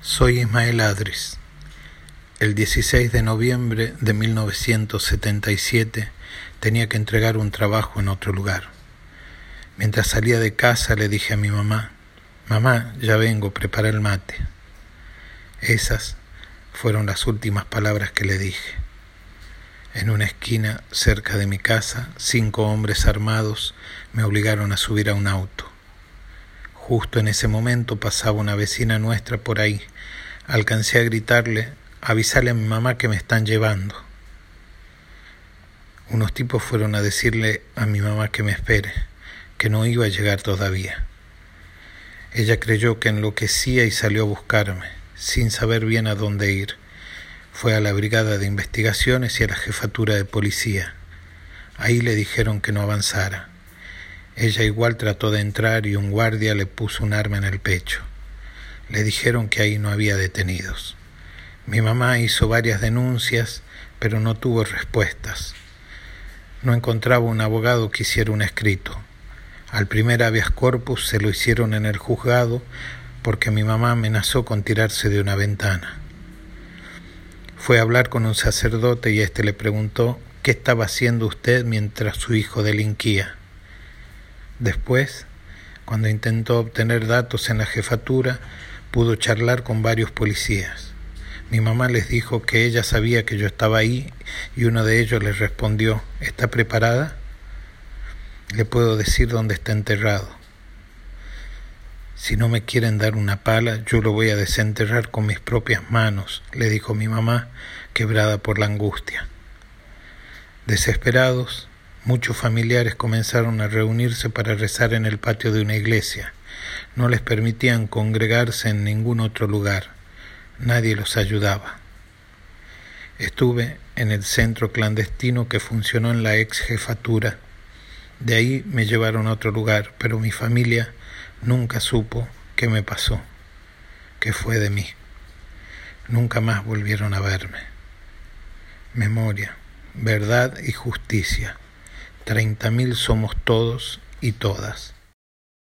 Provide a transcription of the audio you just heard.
Soy Ismael Adris. El 16 de noviembre de 1977 tenía que entregar un trabajo en otro lugar. Mientras salía de casa le dije a mi mamá, mamá, ya vengo, prepara el mate. Esas fueron las últimas palabras que le dije. En una esquina cerca de mi casa, cinco hombres armados me obligaron a subir a un auto. Justo en ese momento pasaba una vecina nuestra por ahí. Alcancé a gritarle, avisarle a mi mamá que me están llevando. Unos tipos fueron a decirle a mi mamá que me espere, que no iba a llegar todavía. Ella creyó que enloquecía y salió a buscarme, sin saber bien a dónde ir. Fue a la brigada de investigaciones y a la jefatura de policía. Ahí le dijeron que no avanzara. Ella igual trató de entrar y un guardia le puso un arma en el pecho. Le dijeron que ahí no había detenidos. Mi mamá hizo varias denuncias, pero no tuvo respuestas. No encontraba un abogado que hiciera un escrito. Al primer habeas corpus se lo hicieron en el juzgado porque mi mamá amenazó con tirarse de una ventana. Fue a hablar con un sacerdote y éste le preguntó qué estaba haciendo usted mientras su hijo delinquía. Después, cuando intentó obtener datos en la jefatura, pudo charlar con varios policías. Mi mamá les dijo que ella sabía que yo estaba ahí y uno de ellos les respondió, ¿está preparada? Le puedo decir dónde está enterrado. Si no me quieren dar una pala, yo lo voy a desenterrar con mis propias manos, le dijo mi mamá, quebrada por la angustia. Desesperados, Muchos familiares comenzaron a reunirse para rezar en el patio de una iglesia. No les permitían congregarse en ningún otro lugar. Nadie los ayudaba. Estuve en el centro clandestino que funcionó en la ex jefatura. De ahí me llevaron a otro lugar, pero mi familia nunca supo qué me pasó, qué fue de mí. Nunca más volvieron a verme. Memoria, verdad y justicia. Treinta mil somos todos y todas.